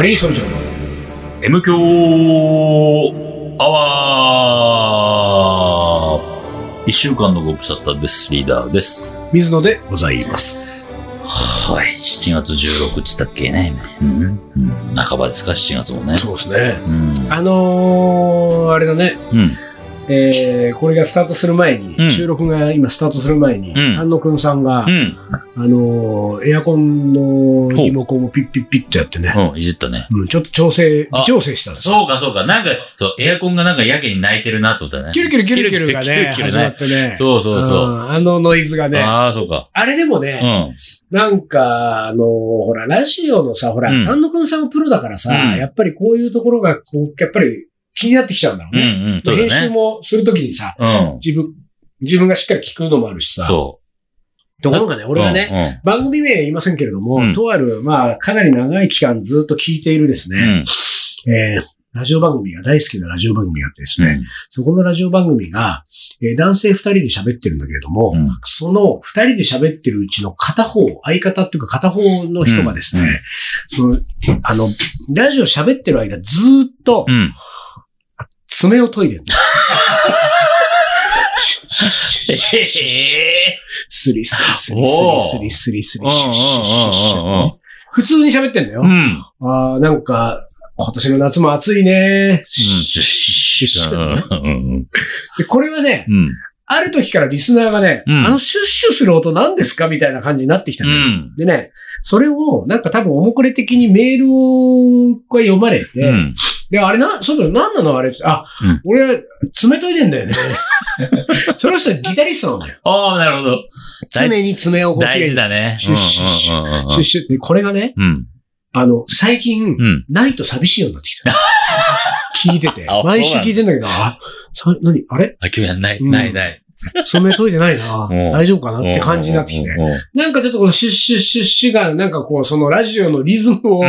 カリーソルジャーの M 強アワー一週間のご無沙汰です。リーダーです。水野でございます。はい。7月16日だっけね。うん。うん。半ばですか ?7 月もね。そうですね。うん。あのー、あれだね、うん。えー、これがスタートする前に、うん収録が今スタートする前に、ん丹野くんさんが、うん。あのー、エアコンのリモコンをピッピッピッとやってね、うん。いじったね。うん、ちょっと調整、あ微調整したんですよ。そうか、そうか。なんか、そう、エアコンがなんかやけに泣いてるなと思ったね。キュルキュルキュルキュルがね、キュルキュル始まってね。そうそうそう。んあのノイズがね。ああ、そうか。あれでもうね、ん。なんか、あのーほら、ラジオのさ、ほら、うん丹野くんさんはプロだからさ、うんやっぱりこういうところが、こう、やっぱり気になってきちゃうんだろううんね。うん。そうだ編集ね。もするときにさ、うん。自分、自分がしっかり聞くのもあるしさ。そところがね、う。俺はね、番組名は言いませんけれども、うんとある、まあ、かなり長い期間ずっと聞いているですうん。うね、ん。えーラジオ番組が大好きなラジオ番組があってですね、うんそこのラジオ番組が、えー男性二人で喋ってるんだけれども、うんその二人で喋ってるうちの片方、相方っていうか片方の人がですね、その、あの、ラジオ喋ってる間ずーっとうん。爪を研いでるの。ええスリスリスリスリスリスリスリうんシュッシュ普通に喋ってんだよう。ん。ああ、なんか、今年の夏も暑いね。これはね、うん。ある時からリスナーがね、うんあのシュッシュする音何ですかみたいな感じになってきた。でね、それを、なんか多分、おもくれ的にメールをが読まれて、うん。で、あれな、そうだよ、何なのあれあ、うん俺、冷たいでんだよね。その人はギタリストなのよ。ああ、なるほど。常に爪をこう大事だね。シュッシュッシュうんうんうんうんシュッシュって、これがね、うん。あの、最近、うん。ないと寂しいようになってきた。聞いててあ。毎週聞いてんだけど、あ、さ、何あれあ、今日やんない、うんないない。爪研いでないな うん。大丈夫かなって感じになってきて。なんかちょっとこのシュッシュッシュッシュが、なんかこう、そのラジオのリズムを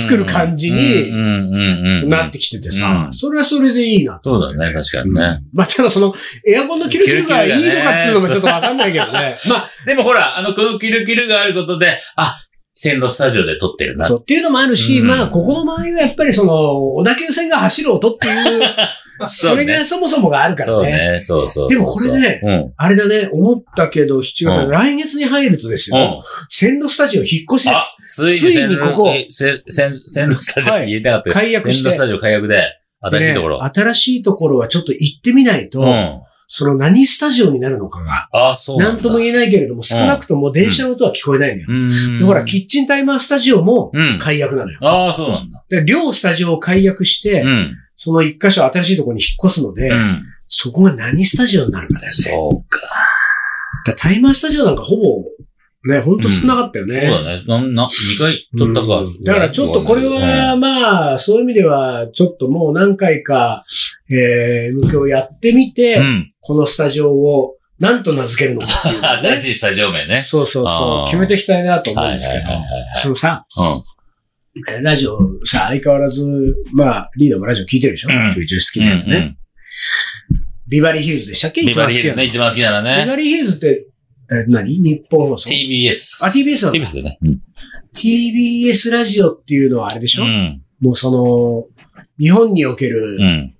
作る感じになってきててさう、んそれはそれでいいなと。そうだね、確かにうんね。まあ、ただその、エアコンのキルキルがいいのかっていうのもちょっとわかんないけどね。まあ、でもほら、あの、このキルキルがあることで、あ、線路スタジオで撮ってるな。そうっていうのもあるし、うんまあ、ここの周りはやっぱりその、小田急線が走る音っていう、それがそもそもがあるからね。そうね、そうそう。でもこれねうん。あれだね、思ったけど、7月、うん来月に入るとですうんよ、。線路スタジオ引っ越しであす。、ついにここえ線、路スタジオはい言いたかったけど解約して線路スタジオ解約で、新しいところ。でね新しいところはちょっと行ってみないと、うん。その何スタジオになるのかが、あ、そうなんとも言えないけれども、少なくとも電車の音は聞こえないのよ。うん。で、ほら、キッチンタイマースタジオもうん。解約なのよ。ああ、そうなんだ。で、両スタジオを解約して、うん。その一箇所新しいところに引っ越すので、うん。そこが何スタジオになるかだよね。そうか。だタイマースタジオなんかほぼ、ね、ほんと少なかったよね。そうだね。な、な、二回撮ったか。うんだからちょっとこれは、まあ、そういう意味では、ちょっともう何回か、えー、向けをやってみて、うん。このスタジオを何と名付けるのかね 新しいスタジオ名ね。そうそうそう、決めていきたいなと思うんはいですけどはいはいはい、そのさ、はい。えーラジオさ、相変わらず、まあ、リーダーもラジオ聞いてるでしょ、うんうん、好きなやつね。ビバリーヒルズでしたっけ？うん。ビ一番好きなのバリーヒルズね、一番好きなのね。ビバリーヒルズって、えー何？日本放送？TBS。あ TBS TBS でね。うん。?TBS ラジオっていうのはあれでしょ、うん。もうその、日本におけるうん。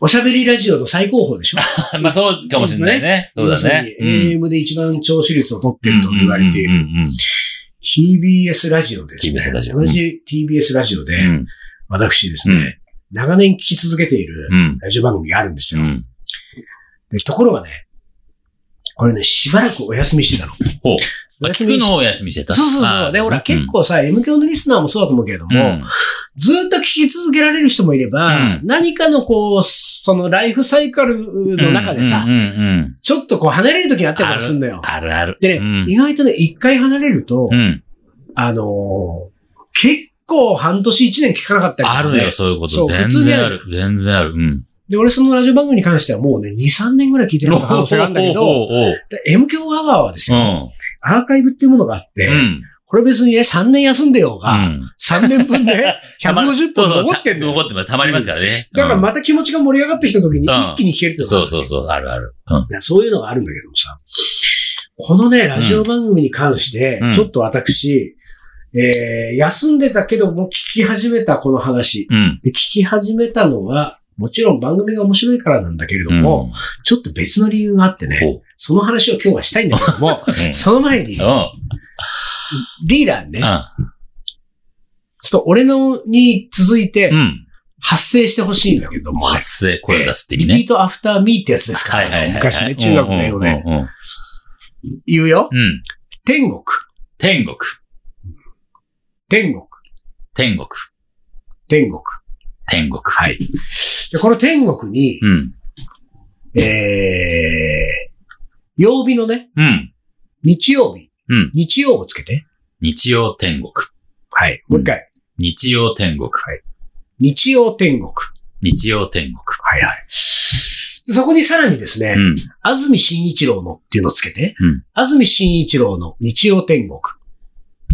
おしゃべりラジオの最高峰でしょ？まあそうかもしれないね。そうだね。AM で一番聴取率を取っていると言われているうん TBS ラジオですね。TBS ラジオ同じ TBS ラジオで、うんうん。私ですね、長年聞き続けているうん。ラジオ番組があるんですよ。うん。でところがね、これね、しばらくお休みしてたの。休みし聞くのをお休みしてた。そうそうそう。で、ほら、結、構さ、M 教のリスナーもそうだと思うけれども、うん。ずーっと聞き続けられる人もいれば、うん何かのこう、そのライフサイクルの中でさ。ちょっとこう離れる時があったりとかするんだよ。あるある。でね、うん意外とね、一回離れると、うん。あのー結構半年一年聞かなかったりとか、ね。あるよ、そういうこと。全然ある。全然ある。うん。で、俺そのラジオ番組に関してはもうね、2、3年ぐらい聞いてる可能性があるんだけど、M 響アワーはですよ、うん。アーカイブっていうものがあって、うん。これ別にね、3年休んでようが、うん3年分ね、150そうそう本残ってんだよ。残ってます。たまりますからね。だからうんまた気持ちが盛り上がってきた時にうん一気に聞けるってことそうそうそう、あるある。そういうのがあるんだけどもさ、このね、ラジオ番組に関してうん、ちょっと私、えー休んでたけども聞き始めたこの話。うん。で聞き始めたのは、もちろん番組が面白いからなんだけれども、ちょっと別の理由があってね、ほその話を今日はしたいんだけども、う。うん。その前に、うん。リーダーにね、ちょうん。っと俺のに続いてうん。発生してほしいんだけども、発声、声出す的リピーね。トアフターミーってやつですから、はいはいはい。昔ね、中学の英語でうんうんうん言うよ。うん。天国、天国。天国、天国。天国。天国。はい。で、この天国に、うん。えー、曜日のね、うん。日曜日、うん。日曜をつけて。日曜天国。はい。もう一回。日曜天国。日曜天国。日曜天国。はいはい。そこにさらにですね、うん。安住紳一郎のっていうのをつけて、うん安住紳一郎の日曜天国。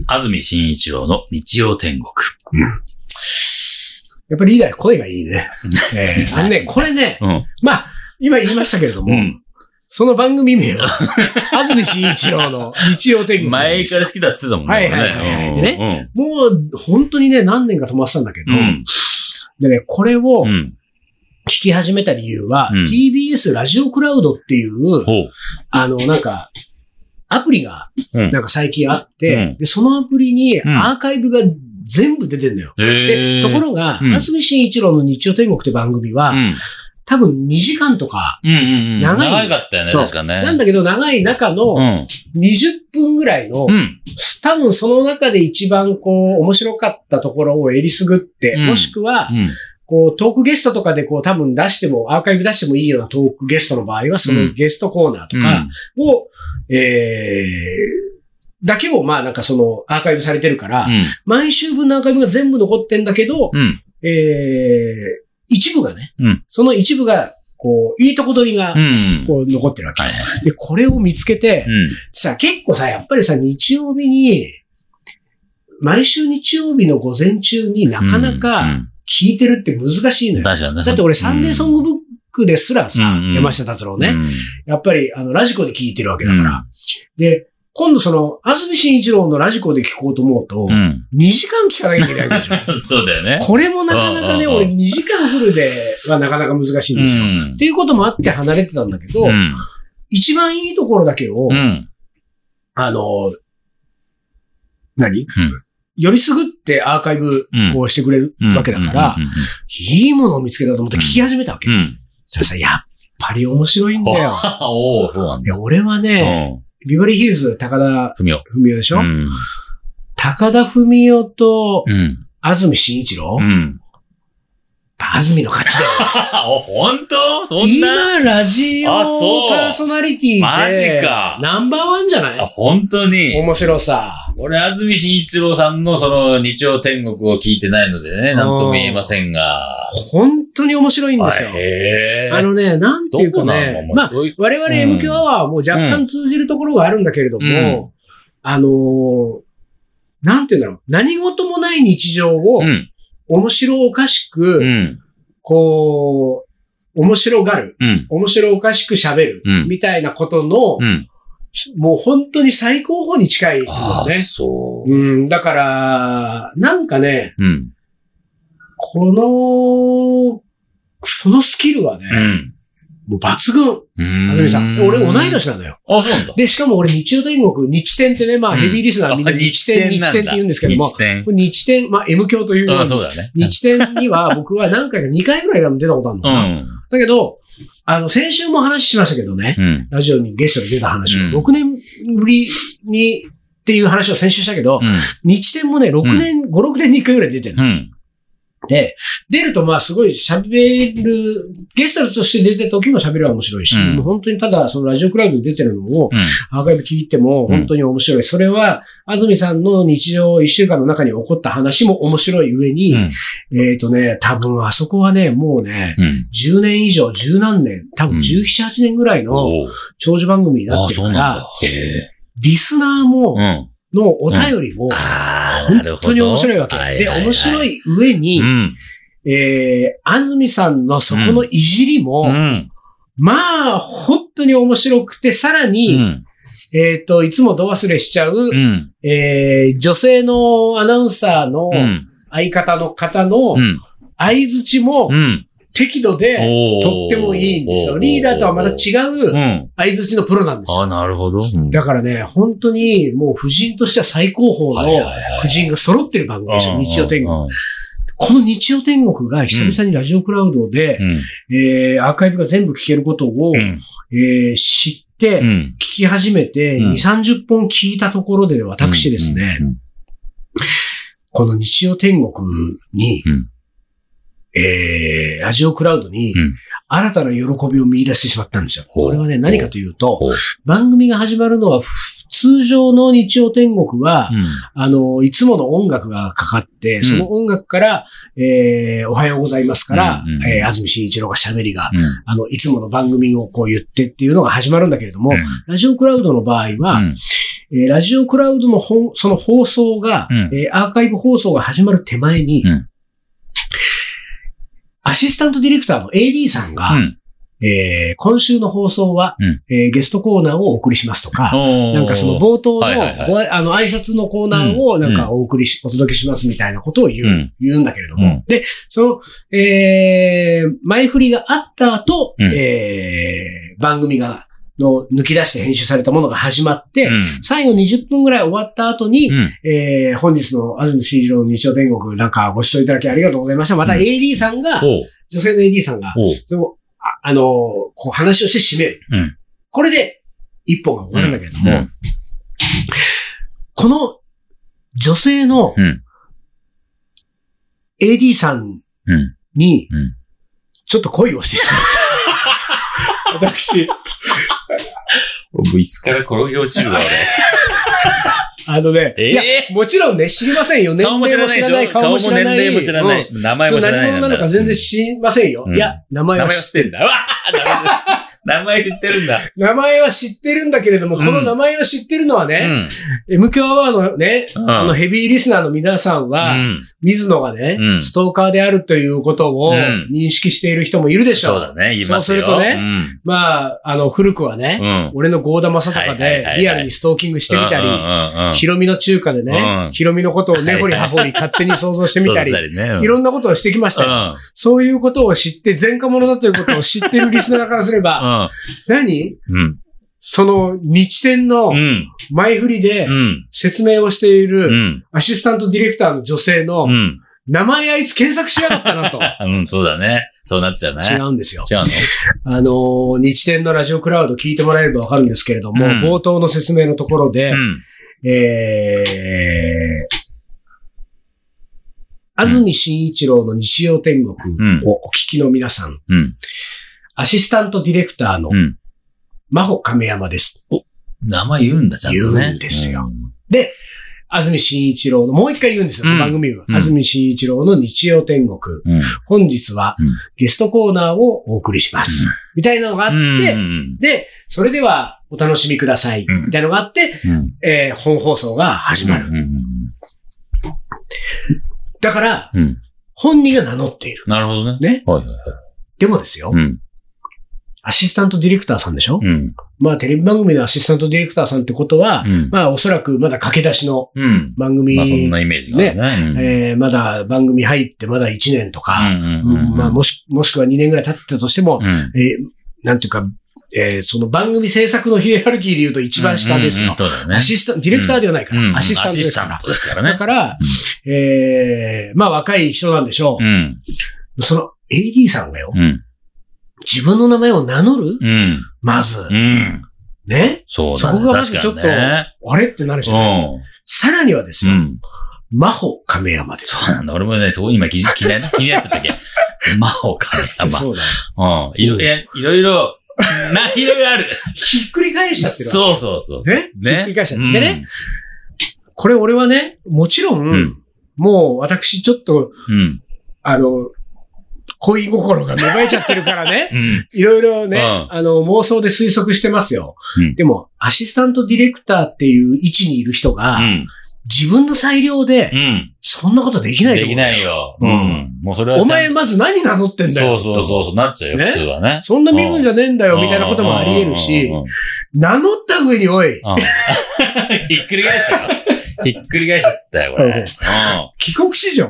安住紳一郎の日曜天国。やっぱりリーダー声がいいね。えー あのね、これね、うん。まあ、今言いましたけれども、うん。その番組名は、安住紳一郎の日曜天国。前から好きだって言ってたもんね。はいはいはいはいうんでねもう、本当にね、何年か止まってたんだけど、うん。でね、これをうん。聞き始めた理由は、うん TBS ラジオクラウドっていう。あの、なんか、アプリが、うんなんか最近あって、うんで、そのアプリにんアーカイブが全部出てんのよ。で、へところが、うん安住紳一郎の日曜天国って番組は、うん。多分2時間とか。長い長かったよね、確かね。なんだけど長い中のうん。20分ぐらいの、うん。多分その中で一番こう、面白かったところをえりすぐって、うんもしくは、うん。こう、トークゲストとかでこう、多分出しても、アーカイブ出してもいいようなトークゲストの場合は、そのゲストコーナーとかを、えー、だけを、まあなんかその、アーカイブされてるから、毎週分のアーカイブが全部残ってんだけど、うん。うん。えー、一部がね、うんその一部が、こう、いいとこ取りがう、ん。こう、残ってるわけ。で、これを見つけて、うん。さ、結構さ、やっぱりさ、日曜日に、毎週日曜日の午前中になかなうかん聞いてるって難しいのよ。確かにね。だって俺サンデーソングブックですらさ、うんうん山下達郎ね、うんやっぱりあのラジコで聞いてるわけだから。で、今度その、安住紳一郎のラジコで聞こうと思うと、うん。2時間聞かなきゃいけないわけじゃん。そうだよね。これもなかなかね、俺2時間フルではなかなか難しいんですよ。うんっていうこともあって離れてたんだけど、うん。一番いいところだけを、うん。あの、何、よりすぐってアーカイブうんこうしてくれるうんわけだから、いいものを見つけたと思って聞き始めたわけ。そしたらさ、やっぱり面白いんだよ。いや、俺はね、うん。ビバリーヒルズ高田ふみお。文夫でしょ、うん。高田文夫とうん。安住紳一郎、うん。安住の勝ちだよ。お、本当？そんな？今、ラジオあそうパーソナリティで、マジかナンバーワンじゃなあ、い本当に？面白さ。俺、安住紳一郎さんのその日曜天国を聞いてないのでね、なんとも言えませんが。本当に面白いんですよ。へあのね、なんていうかね、まあ、我々 M 響アワーも若干通じるところがあるんだけれども、うんあのーなんていうんだろう、何事もない日常をうん。面白おかしく、うん。こう、面白がる、うん。面白おかしく喋る、うんみたいなことの、うん。もう本当に最高峰に近いね。そう。うん、だから、なんかね、うん。この、そのスキルはね、うん。もう抜群。うん。あずみさん。俺同い年なのよ。あ、そうなんだ。で、しかも俺日曜天国、日天ってね、まあうんヘビーリスナーみんなあ日天、日天って言うんですけども、日天まあ M 教というあ、にそうだね。日天には 僕は何回か2回ぐらい出たことあるのうかな。ん。だけど、あの、先週も話しましたけどね、うん。ラジオにゲストで出た話を、うん6年ぶりにっていう話を先週したけど、うん。日天もね、6年、5、6年に1回ぐらい出てるの。うん。で、出るとまあすごい喋る、ゲストとして出てた時も喋るは面白いし、うんもう本当にただそのラジオクラウドに出てるのをうん。アーカイブ聞いても本当に面白い。それは、安住さんの日常一週間の中に起こった話も面白い上に、うん。えっ、とね、多分あそこはね、もうね、うん。10年以上、10何年、多分うん17、8年ぐらいの長寿番組になってるから、。リスナーも、うん。のお便りも。本当に面白いわけ。で、面白い。い上に、うん。えー、安住さんのそこのいじりも、うん。まあ、本当に面白くて、さらうに、ん。えっ、と、いつもど忘れしちゃう、うん。えー女性のアナウンサーのうん。相方の方のうん。相づちもうん。適度で、とってもいいんですよ。リーダーとはまた違ううん。相づちのプロなんですよ。あ、なるほど。うんだからね、本当にもう婦人としては最高峰のはいはいはい婦人が揃ってる番組ですよ、日曜天国。うんこの日曜天国が久々にラジオクラウドで、えーアーカイブが全部聞けることを、うん。えー知って、聞うん。き始めて、うん2、30本聞いたところで私ですね、うん。この日曜天国に、うんえーラジオクラウドにうん、新たな喜びを見出してしまったんですよ。ほう。これはね、何かというと番組が始まるのは、ふ通常の日曜天国は、うん。あの、いつもの音楽がかかって、その音楽から、えーおはようございますから、うんうんうん。えー安住紳一郎が喋りが、うん。あの、いつもの番組をこう言ってっていうのが始まるんだけれども、うん。ラジオクラウドの場合は、うん。えーラジオクラウドの本その放送が、うん。えーアーカイブ放送が始まる手前に、うんアシスタントディレクターの AD さんが、うん。えー今週の放送は、うん。えーゲストコーナーをお送りしますとか、ななんかその冒頭の、はいはいはい。ごああの挨拶のコーナーをなんかお送りし、お届けしますみたいなことを言う、うん。言うんだけれども、うん。で、その、えー前振りがあった後、うん。えー番組が、の抜き出して編集されたものが始まって、うん。最後20分ぐらい終わった後に、うん。えー本日の安住紳一郎の日曜天国なんかご視聴いただきありがとうございました。またうん AD さんが、ほう。女性の AD さんが。そのああのーこう話をして締める。うんこれで一本が終わるんだけれども、うんこの女性のうん AD さんうん。にうん、ちょっと恋をしてしまった。私、僕、いつから転げ落ちるわ、あのね、俺。いや、えもちろんね、知りませんよ。え年顔も知らないでし齢も知らない、ょ顔も顔も知らない。年齢も知らない。うん名前も知らない。何者なのか全然知りませんよ。うんいや、名前はは知知ってんだ。うわー名前知ってるんだ。名前は知ってるんだけれども、うんこの名前を知ってるのはうね、ん。MQ アワーのね、うんあのヘビーリスナーの皆さんは、うん水野がね、うんストーカーであるということをうん認識している人もいるでしょう。そうだね、言いますよ。そうするとねまあ、あの、古くはね。俺のゴーダマサとかはいはいはいはいでリアルにストーキングしてみたり、ヒロミの中華でねう、んヒロミのことを根掘り葉掘り勝手に想像してみたり、ね。いろんなことをしてきましたよ。うん。そういうことを知って、前科者だということを知ってるリスナーからすれば、何？うん。その日天のうん。前振りでうん。説明をしているうん。アシスタントディレクターの女性のうん。名前あいつ検索しやがったなと。うん、そうだね。そうなっちゃうね。違うんですよ。違うの？あのー、日天のラジオクラウド聞いてもらえればわかるんですけれども、うん冒頭の説明のところで、うん。えー、安住紳一郎の日曜天国うんをお聞きの皆さん、うん。アシスタントディレクターのうん。真帆亀山です。名前言うんだ、ちゃんとね。言うんですよ安住紳一郎の、もう一回言うんですよ、うん番組は。うん安住紳一郎の日曜天国。うん。本日はうんゲストコーナーをお送りします。みたいなのがあって、うん。で、それではお楽しみください。うんみたいなのがあって、うん。えー本放送が始まる。うん。うんだから、うん。本人が名乗っている。なるほどね。ね。はいはいはい。でもですよ、うん。アシスタントディレクターさんでしょ、うん。まあテレビ番組のアシスタントディレクターさんってことは、うん。まあおそらくまだ駆け出しのうん。番組、まあ、そんなイメージがあるね。うんえーまだ番組入ってまだ1年とか、うんうんうんうんまあもし、もしくは2年ぐらい経ってたとしても、うん。えーなんていうか、えーその番組制作のヒエラルキーで言うと一番下ですよ。うんうんうんそうだよね。アシスタント、ディレクターではないから、うんアシスタントですからですからね。だから、えーまあ若い人なんでしょうん。う。その AD さんがよ、うん。自分の名前を名乗る？うん。まず、うん。ね？そうだね。そこがまずちょっとねあれってなるじゃない、うん。さらにはですよ、うん。真帆亀山です。そうなんだ。俺もね、そこ今気に 気になってたっけ？魔法かね。ま そうだうん。いろいろ、いろいろ、な、いろいろある。ひっくり返しちゃってるわそうそうそう。け。ね？ね？ひっくり返しちゃって。でね、これ俺はね、もちろんもう私ちょっと、うん。あの、恋心が芽生えちゃってるからね。うん。いろいろね、うんあの、妄想で推測してますよ。うんでも、アシスタントディレクターっていう位置にいる人が、うん。自分の裁量で、うん。そんなことできない。できないよ。ううんん。もうそれは。お前まず何名乗ってんだよ。そうそうそう、なっちゃうよ、ね普通はね。そんな身分じゃねえんだよ、みたいなこともあり得るしうん、名乗った上におい、うん ひっくり返したよ。ひっくり返しちゃったよ、これ。うん帰国子女？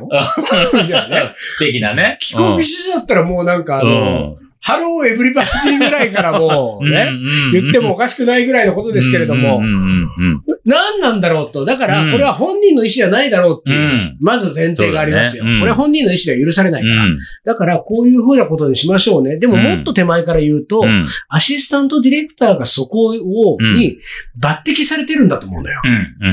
いやねうん。的なね。帰国子女だったらもうなんかあの、ハローエブリバディぐらいからもう ね、言ってもおかしくないぐらいのことですけれども。何なんだろうと。だかうん。ら、これは本人の意思じゃないだろうっていうう、ん。まず前提がありますよ。これは本人の意思では許されないから。うん。だから、こういうふうなことにしましょうね。でも、うん。もっと手前から言うと、うん。アシスタントディレクターがそこを、うん。に抜擢されてるんだと思うのよ。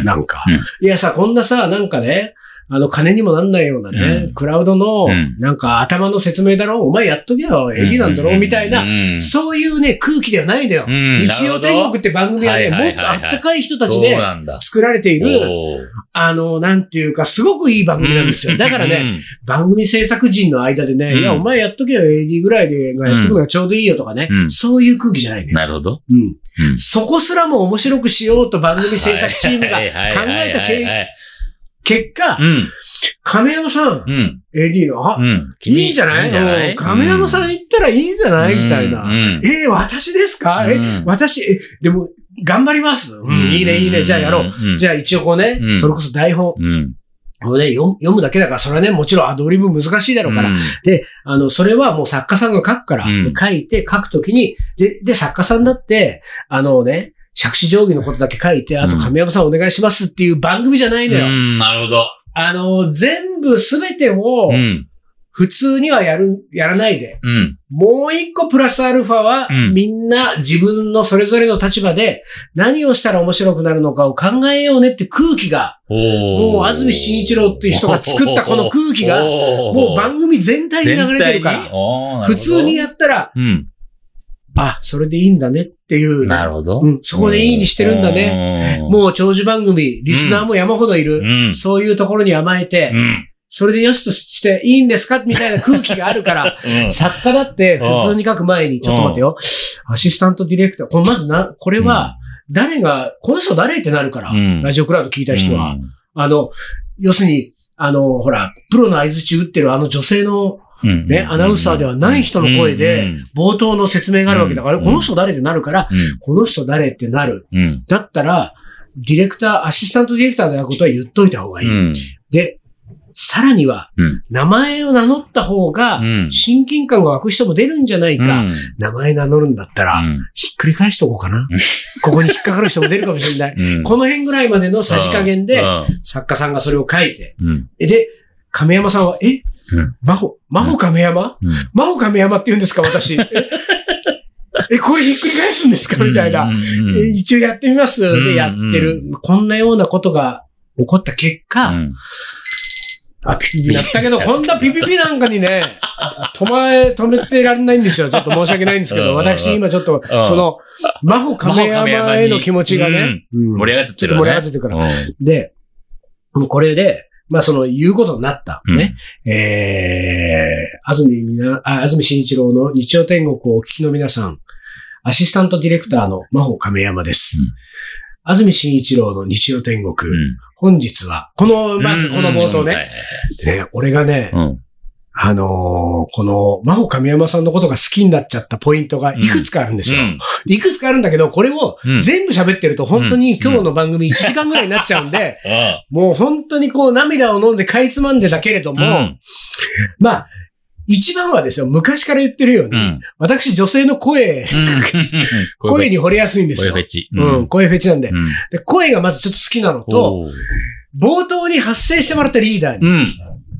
なんか。うん。いやさ、こんなさ、なんかね、あの、金にもなんないようなね、うん。クラウドのうん、なんか頭の説明だろお前やっとけよ、エディなんだろみたいな、うん。そういうね、空気ではないんだよ。うん。日曜天国って番組はね、もっとあったかい人たちで。作られている、あの、なんていうか、すごくいい番組なんですよ。だからね、、番組制作陣の間でね、うん。いや、お前やっとけよ、AD ぐらいで、がやっとくのがちょうどいいよとかね、うん。そういう空気じゃないうんね。なるほど。うん。うん。そこすらも面白くしようと番組制作チームが考えたけはい結果う、ん。亀山さん、うん。AD の、あ、うん。いいじゃない？いいじゃない？うん。亀山さん行ったらいいんじゃない？みたいな。うん。えー、私ですか？えうん、私、え、でも、頑張ります。うん、いいね、いいね、じゃあやろう。うん。じゃあ一応こうねう、ん。それこそ台本、うん。もうね、読むだけだから、それはね、もちろんアドリブ難しいだろうから、うん。で、あの、それはもう作家さんが書くから、うん。で書いて、書くときに、で、で、作家さんだって、あのね、釈子定規のことだけ書いて、あとうん亀山さんお願いしますっていう番組じゃないのよ。うん、なるほど。あの、全部すべてをうん。普通にはやる、やらないで、うん。もう一個プラスアルファは、うんみんな自分のそれぞれの立場で何をしたら面白くなるのかを考えようねって空気が、もう安住紳一郎っていう人が作ったこの空気が、もう番組全体に流れてるから、普通にややったら、うん。あ、それでいいんだねっていうね、なるほど。うん、そこでいいにしてるんだね。ねもう長寿番組、リスナーも山ほどいる。うん。そういうところに甘えて、うん。それでよしとしていいんですかみたいな空気があるから、作家だって普通に書く前に、ちょっと待ってよ。アシスタントディレクター。これまずな、これは、誰が、この人誰ってなるから、うんラジオクラウド聞いた人は。あの、要するに、あの、ほら、プロの合図打ってるあの女性のうん、ね、アナウンサーではない人の声で、冒頭の説明があるわけだから、うんこの人誰ってなるから、この人誰ってなる。だったら、ディレクター、アシスタントディレクターであることは言っといた方がいい。うん。で、さらには、うん名前を名乗った方が、うん。親近感が湧く人も出るんじゃないか。名前名乗るんだったら、ひっくり返しとこうかな。ここに引っかかる人も出るかもしれない。うん。この辺ぐらいまでのさじ加減で、うん作家さんがそれを書いて、うん。で、亀山さんは、え？真帆、真帆亀山？うん。真帆亀山って言うんですか、私。え、えこれひっくり返すんですか？みたいな。一応やってみます。んで、やってる。こんなようなことが起こった結果、うん。あ、ピピピなったけど、こんなピピピなんかにね、止め、止めてられないんですよ。ちょっと申し訳ないんですけど、うん私今ちょっと、その、真帆亀山への気持ちがね、うん。盛り上がってるちょっと盛り上がってるから。で、これで、まあその言うことになった。ね。えー、安住みな、あ、安住紳一郎の日曜天国をお聞きの皆さん、アシスタントディレクターの真帆亀山です。うん安住紳一郎の日曜天国。うん。本日は、この、まずこの冒頭ね。ね、俺がね、うん。あのーこの、真帆亀山さんのことが好きになっちゃったポイントがいくつかあるんですよ。いくつかあるんだけど、これをうん全部喋ってると本当に今日の番組1時間ぐらいになっちゃうんで、もう本当にこう涙を飲んでかいつまんでだけれども、うんまあ、一番はですよ、昔から言ってるように、うん。私女性の声、声に惚れやすいんですよ声フェ。チ。うん、声フェチなんで。うん。で声がまずちょっと好きなのと、冒頭に発声してもらったリーダーに、うん。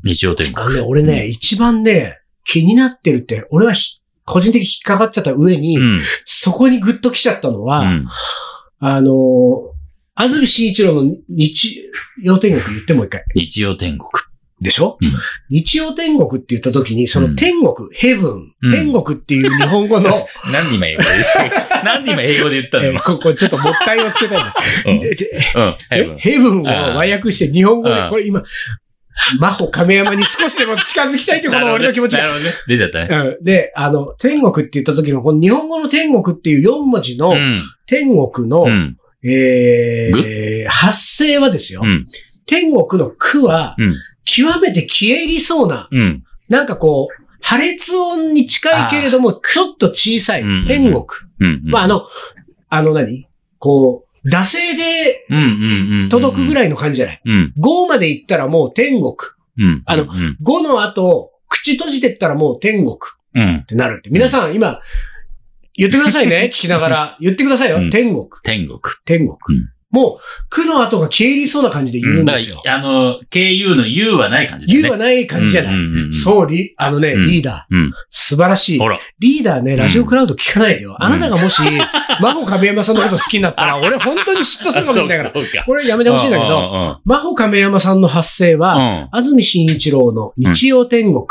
日曜天国。あのね、俺ね、一番ね、気になってるって、俺はひ個人的に引っかかっちゃった上に、うん。そこにグッと来ちゃったのは、うん。あのー、安住紳一郎の日曜天国言ってもう一回。日曜天国。でしょ、うん。日曜天国って言った時に、その天国、ヘブン、うん。天国っていう日本語の、何で今英語で言った 何で今英語で言ったの？今えーここちょっともったいをつけたいヘブンを和訳して日本語でうん、これ今、真帆亀山に少しでも近づきたいってこの俺の気持ちが。なるほどね。出ちゃったね。うんで、あの、天国って言った時の、この日本語の天国っていう4文字のうん。天国の、うん。えー、発声はですよ。うん。天国の句は、うん。極めて消え入りそうな、うん。なんかこう、破裂音に近いけれども、ちょっと小さいうん天国。うん。まあ、あの、あの何？こう、惰性で。届くぐらいの感じじゃない？うん。5まで行ったらもう天国。うん。あのうん。5の後、口閉じてったらもう天国っうん。てなるって。皆さん今、言ってくださいね。聞きながら。言ってくださいよ。うん天国。天国。天国。もう、苦の後が消え入りそうな感じで言うんだですよ。から、あの、KU の U はない感じだね。言うはない感じじゃない。うんうんうんそう、リ、あのね、うんリーダー。うん。素晴らしいほ。ら。リーダーね、ラジオクラウド聞かないでよ。あなたがもし、真帆亀山さんのこと好きになったら、俺本当に嫉妬するかもしれないから。これやめてほしいんだけど、ど、真帆亀山さんの発声うん。は、あ安住紳一郎の日曜天国。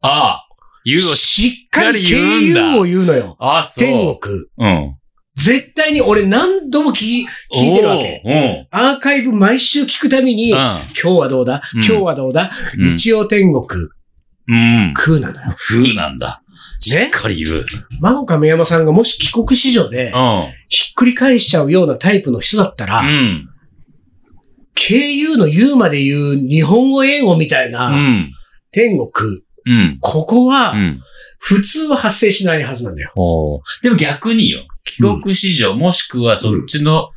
あ。U をし、しっかり KU を言うのよ。ああ、そう。天国。うん。絶対に俺何度も聞き、聞いてるわけ。アーカイブ毎週聞くたびに、うん。今日はどうだ？うん今日はどうだ？うん日曜天国。うん。空なのよ。風なんだ。しっかり言う。真帆亀山さんがもし帰国子女で、うん。ひっくり返しちゃうようなタイプの人だったら、うん。KU の U まで言う日本語英語みたいなうん。天国、うん。ここはうん。普通は発生しないはずなんだよ。でも逆によ。帰国子女、もしくはそっちの、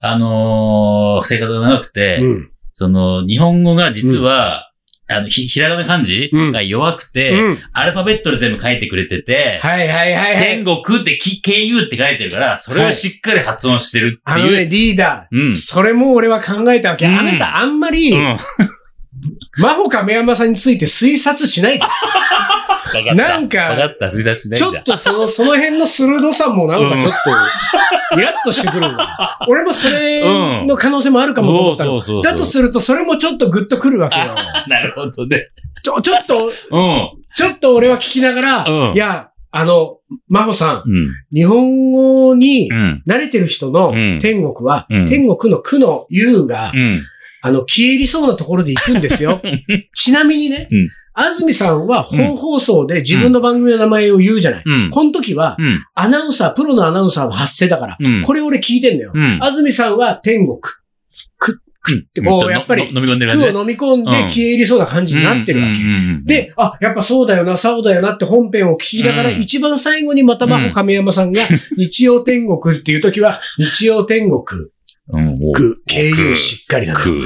あのー生活が長くて、うん。その、日本語が実は、あの、ひ、ひらがな漢字うんが弱くて、うん。アルファベットで全部書いてくれてて、はいはいはいはい。天国ってき KU って書いてるから、それをしっかり発音してるっていう。あのね、リーダー。うんそれも俺は考えたわけ。うんあなたあんまり、うん。真帆亀山さんについて推察しないで。なんかわかった。しないちじゃん。ょっとその、その辺の鋭さもなんかちょっと、イラッとしてくるんだ。俺もそれの可能性もあるかもと思ったの。そうそうそうそうだとすると、それもちょっとグッとくるわけよ。なるほどね。ちょ、ちょっと、うん。ちょっと俺は聞きながら、うんいや、あの、真帆さん、うん。日本語にうん。慣れてる人のうん天国は、うん天国の苦の優が、うん。あの、消え入りそうなところで行くんですよ。ちなみにね、うん安住さんは本放送で自分の番組の名前を言うじゃない。うん。この時は、うん。アナウンサー、プロのアナウンサーの発声だから、うんこれ俺聞いてんだよ。うん。安住さんは天国。く、くってこう、やっぱり、の飲み込んでる感じね苦を飲み込んで消え入りそうな感じになってるわけ。で、あ、やっぱそうだよな、そうだよなって本編を聞きながら、うん一番最後にまた真帆亀山さんが、日曜天国っていう時は、日曜天国、うん。おく、経由しっかりだな。く。うん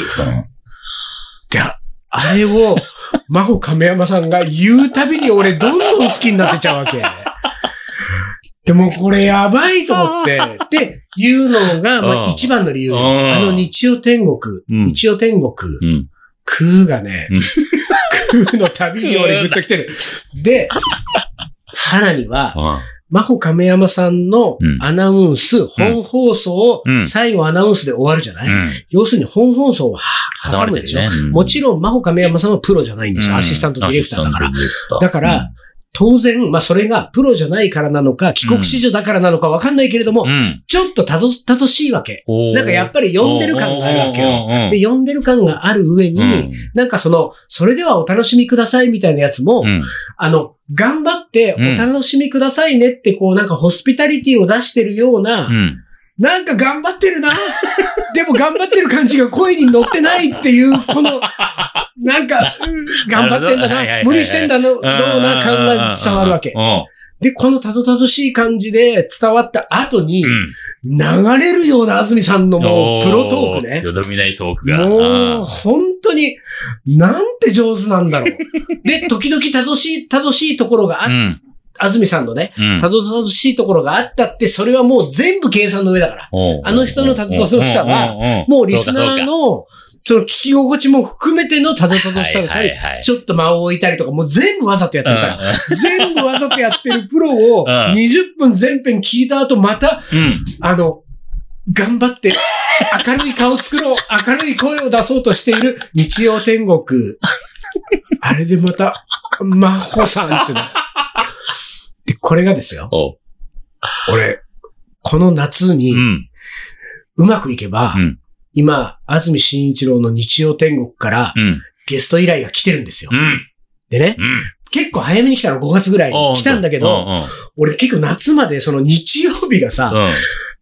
で、ああれを、真帆亀山さんが言うたびに俺どんどん好きになってちゃうわけ。でもこれやばいと思って、で、言うのが、まうんあ一番の理由。うんあの日曜天国、うん日曜天国、うん。空がねうん、空のたびに俺グッと来てる。で、さらには、うん真帆亀山さんのうんアナウンス、本放送う、ん最後アナウンスで終わるじゃない、うん。要するに本放送は挟むでしょ、ね。うんもちろん、真帆亀山さんはプロじゃないんですよ。アシスタントディレクターだから。。だから、当然、まあそれがプロじゃないからなのか、帰国子女だからなのかわかんないけれども、うん。ちょっとたど、たどしいわけ。なんかやっぱり呼んでる感があるわけよ。よで、呼んでる感がある上に、うんなんかその、それではお楽しみくださいみたいなやつも、うん。あの、頑張ってうんお楽しみくださいねって、こうなんかホスピタリティを出してるような、うん。なんか頑張ってるな。でも頑張ってる感じが声に乗ってないっていう、この、なんか、うん頑張ってんだな。無理してんだの、ような感が伝わるわけう。ん。で、このたどたどしい感じで伝わった後に、うん。流れるような安住さんのもう、プロトークね。よどみないトークが。もう、本当に、なんて上手なんだろう。で、時々たどしい、たどしいところがあっ、うん。安住さんのね、うん。たどたどしいところがあったって、それはもう全部計算の上だから。あの人のたどたどしさは、もうリスナーの、その聞き心地も含めてのたどたどしさだったり、ちょっと間を置いたりとか、もう全部わざとやってるから、全部わざとやってるプロをうん20分全編聞いた後、また、あの、頑張って、明るい顔作ろう、明るい声を出そうとしている日曜天国。あれでまた、真帆さんっての。で、これがですよ。俺、この夏にう、ん。うまくいけば、うん今、安住紳一郎の日曜天国からうん。ゲスト依頼が来てるんですよ。うん。でね、うん。結構早めに来たの5月ぐらいに来たんだけど、俺結構夏までその日曜日がさ、うん。うん。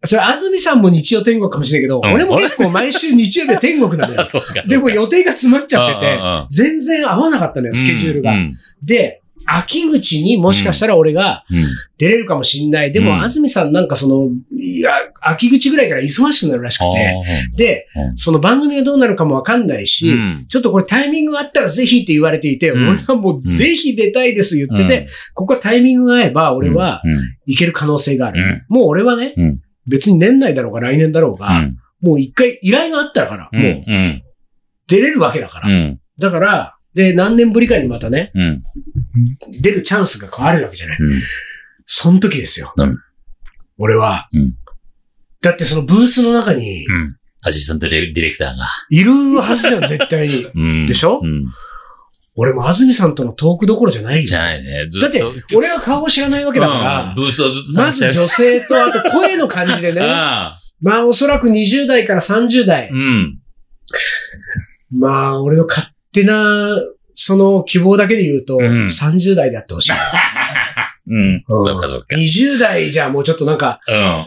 それ安住さんも日曜天国かもしれないけど、うん俺も結構毎週日曜日は天国なのよ。そうか。でも予定が詰まっちゃっててうんうんうん、全然合わなかったのよ、スケジュールが。うん。で、秋口にもしかしたら俺がうん。出れるかもしんない。でも、うん安住さんなんかその、いや、秋口ぐらいから忙しくなるらしくて、でうん、その番組がどうなるかもわかんないし、うんちょっとこれタイミングがあったらぜひって言われていて、うん俺はもうぜひ出たいです言ってて、うんここはタイミングが合えば俺はうん、いける可能性がある。うんもう俺はね、うん別に年内だろうが来年だろうが、うん。もう一回依頼があったから、うん。もううん。出れるわけだから。うん。だから、で、何年ぶりかにまたね、うん。出るチャンスが変わるわけじゃない。うん。その時ですよ。うん俺は、うんだってそのブースの中に、うん。アシスタントディレクターが。いるはずじゃん、絶対に。うん。でしょ？うん。俺も安住さんとのトークどころじゃないよじゃないね。ずだってと、俺は顔を知らないわけだかうんら、ブースをずっとまず女性と、あと声の感じでね、あまあおそらく20代から30代 あ。う、ん。まあ俺の勝手な、その希望だけで言うと、うん30代であってほしい。うん。うんそっかそっか。20代じゃもうちょっとなんか、うん。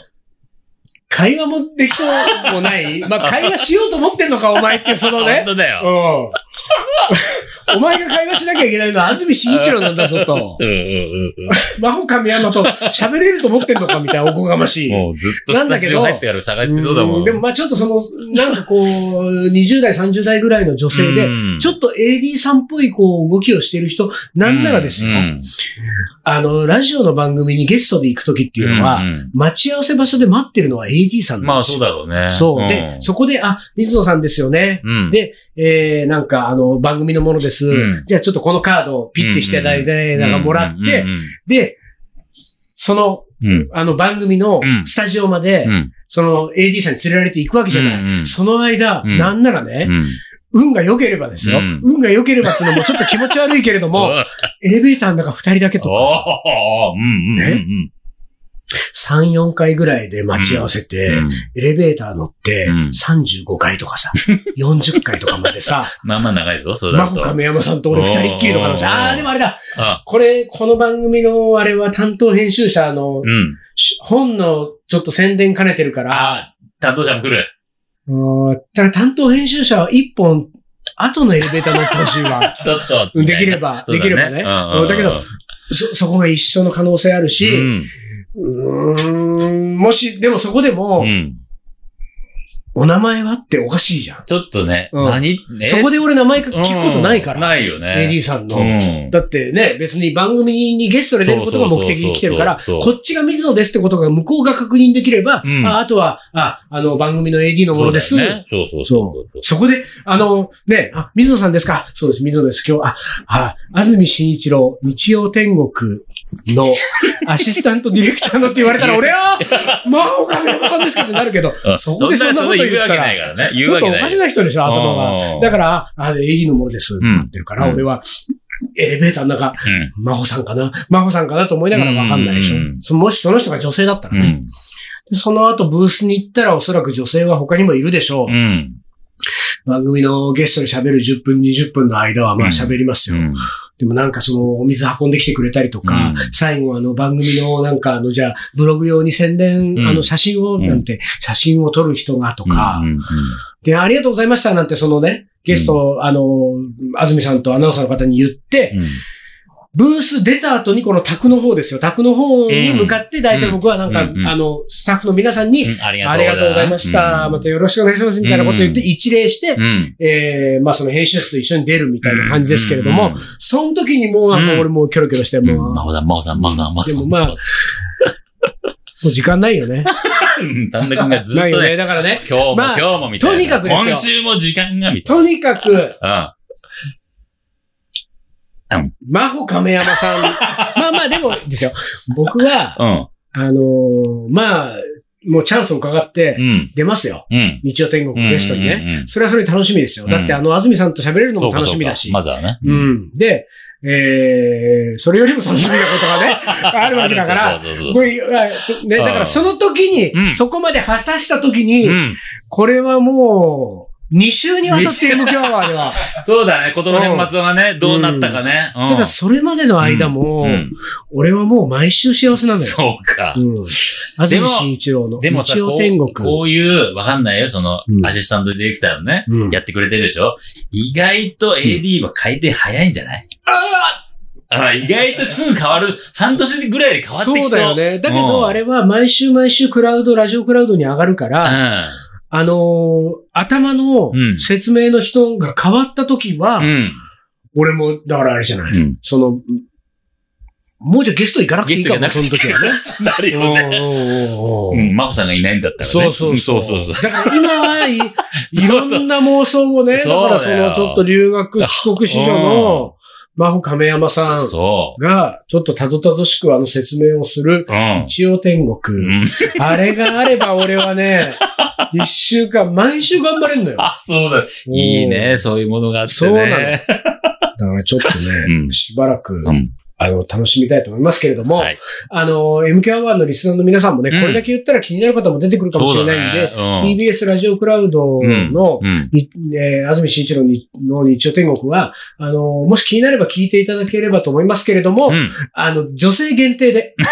会話もできそうもない？まあ会話しようと思ってんのか、お前って、その本ね。当だよ。うん。お前が会話しなきゃいけないのは安住紳一郎なんだぞとう。んうんうん真帆神山と喋れると思ってんのかみたいなおこがましい。うん。もうずっとスタジオ入ってから探してそうだもん。んでもまあちょっとその、なんかこう、20代、30代ぐらいの女性で、ちょっっと AD さんっぽいこう動きをしている人、なんならですよ、あの、ラジオの番組にゲストで行くときっていうのは、待ち合わせ場所で待ってるのは AD さんなんですよ。まあそうだろうね。そう。で、そこで、あ、水野さんですよね。うん。で、えー、なんか、あの、番組のものです。うんじゃあちょっとこのカードをピッてしていただいて、なんかもらって、で、その、うん、うん。あの番組のうんスタジオまで、うん。その AD さんに連れられて行くわけじゃない。うんうんその間、うんなんならね、うん。運が良ければですよ、うん運が良ければっていうのもちょっと気持ち悪いけれども、エレベーターの中二人だけとか うんうんうん3、4回ぐらいで待ち合わせて、うん。エレベーター乗って、うん35回とかさ、40回とかまでさ、まあまあ長いぞ、そうだと。真帆亀山さんと俺二人っきりの可能性。ああ、でもあれだ。あ、これ、この番組のあれは担当編集者のうん。し本のちょっと宣伝兼ねてるから、あ、担当者も来る。うんだから担当編集者は一本後のエレベーター乗ってほしいわ。ちょっと。うんできれば、ねできればね。うんうんだけど、そ、そこが一緒の可能性あるし、うん。うーん、もし、でもそこでも、うん。お名前はっておかしいじゃん。ちょっとね、うん。何？ねそこで俺名前聞くことないから。うん。ないよね。AD さんの。うん。だってね、別に番組にゲストで出ることが目的に来てるから、こっちが水野ですってことが向こうが確認できれば、うん。ああとは、あ、あの、番組の AD のものです。そうね。そうそうそうそう。そこで、あの、ね、あ、水野さんですかそう。です、水野です。今日、あ、あ、安住紳一郎、日曜天国の。アシスタントディレクターのって言われたら、俺は、まあ、お金山さんですかってなるけど、うん。そこでそんなこと言ったらちょっとお。かしな人でしょ、頭うん。が。だから、あ、AD のものです、ってなってるから、うん。俺は、エレベーターの中、うん。真帆さんかな？真帆さんかなと思いながらわかんないでしょ。もしその人が女性だったらね。その後ブースに行ったらおそらく女性は他にもいるでしょう。うん。番組のゲストで喋る10分、20分の間はまあ喋りますよ。うん。でもなんかそのお水運んできてくれたりとか、うん最後あの番組のなんかあのじゃあブログ用に宣伝、うんあの写真をなんて、写真を撮る人がとか、うん。で、ありがとうございましたなんてそのね、ゲスト、あの、安住さんとアナウンサーの方に言って、うん。ブース出た後にこの宅の方ですよ。宅の方に向かって大体僕はなんか、うんうんあの、スタッフの皆さんに、うんありがとうございました。またよろしくお願いします。みたいなこと言ってうん一礼して、うん。えー、まあその編集者と一緒に出るみたいな感じですけれども、うん、その時にもうなんか俺もうキョロキョロして、うん。もう、真帆さん、真帆さん、真帆さん、真帆さん。でもまあもう時間ないよね。うん、丹田君がずっないよね。とね、だからね、今日もまあ今日もみたいな。とにかくですよ今週も時間がみたいとにかく、な。真帆亀山さん、まあまあでもですよ、僕は、うん。あのーまあ、もうチャンスを伺って。出ますよ。うん。日曜天国ゲストにね。うんうんうんそれはそれで楽しみですよ。だってあの、安住さんと喋れるのも楽しみだし。まずはね。うん。で、えー、それよりも楽しみなことがね、あるわけだから、そうそうそうこれ、あね、だからその時に、うんそこまで果たした時に、うん。これはもう、2週にわたって MQ アワーでは、そうだね。ことの年末がね、どうなったかね。うんただそれまでの間も、うん俺はもう毎週幸せなのよ。そうか。うん。安住紳一郎のでもさ、天国。こういう、わかんないよ、そのう、んアシスタントディレクターのね、うんやってくれてるでしょ？意外と AD は回転早いんじゃない？ああ意外とすぐ変わる、半年ぐらいで変わってきそう。そうだよね。だけど、あれ、れは毎週毎週クラウド、ラジオクラウドに上がるから、あのー頭のうん説明の人が変わった時は、うん。俺も、だからあれじゃない。うん。その、もうじゃあゲスト行かなくていいかも、その時はね。なるよね。うんうん、マコさんがいないんだったらね。そうそうそう。そうそうそう。だから今はい、いろんな妄想をね、だからそのちょっと留学帰国子女の、真帆亀山さんそが、ちょっとたどたどしくあの説明をする。一応天国。うんあれがあれば俺はね、一週間、毎週頑張れんのよ。あ、そうだ。いいね、そういうものがあってね。そうなのだからちょっとね、うんしばらく、うん。あの、楽しみたいと思いますけれども、はいあの、MK アワーのリスナーの皆さんもね、うんこれだけ言ったら気になる方も出てくるかもしれないんで、そうだね TBS ラジオクラウドの、うん。にえー安住紳一郎にの日曜天国は、あの、もし気になれば聞いていただければと思いますけれども、うん。あの、女性限定で。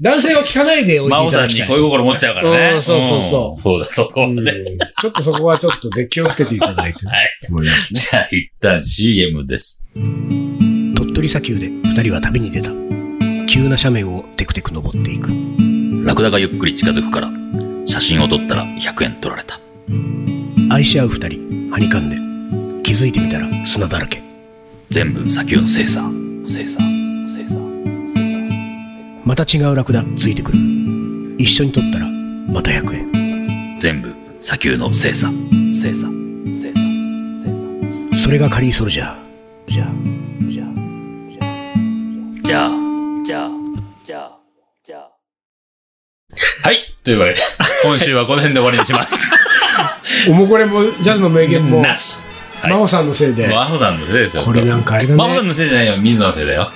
男性は聞かないでおいて真央さんいただきたい。に恋心持っちゃうからね。うんそうそうそうんそうだ、そこはうんね。ちょっとそこはちょっとで気をつけていただいて はい。と思いますね。じゃあ、一旦 CM です。鳥取砂丘で二人は旅に出た。急な斜面をテクテク登っていく。ラクダがゆっくり近づくから、写真を撮ったら100円取られた。愛し合う二人、はにかんで。気づいてみたら砂だらけ。全部砂丘の精査。精査。精査。また違うラクダついてくる。一緒に撮ったらまた100円。全部砂丘の精査。精査。精査。精査。それがカリーソルジャー。じゃあ、というわけで、今週はこの辺で終わりにします。もうこれもジャズの名言も、なし。はい真帆さんのせいで、マホさんのせいですよ。これなんかあれだね。マホさんのせいじゃないよ。水野のせいだよ。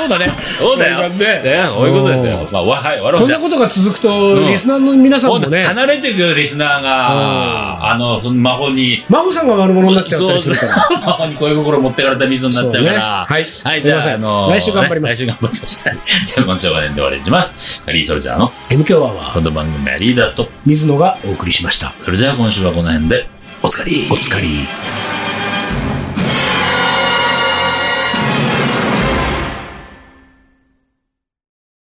そうだね。そうだよ。ねねそういうことですよ。まあ、わはい、わろこんなことが続くと、うんリスナーの皆さんもね、離れていくよ、リスナーが。あの、その魔法に、真帆さんが悪者になっちゃったりするから。そう魔法 に恋心持ってかれた水になっちゃうから。はい。はい、すいじゃあ、ません。あのー来週頑張ります。来週頑張ってました。じゃあ、今週はこの辺で終わりにします。リーソルジャーの M 強アワー、この番組はリーダーと、水野がお送りしました。それじゃあ今週はこの辺で、おつかり。お疲れ。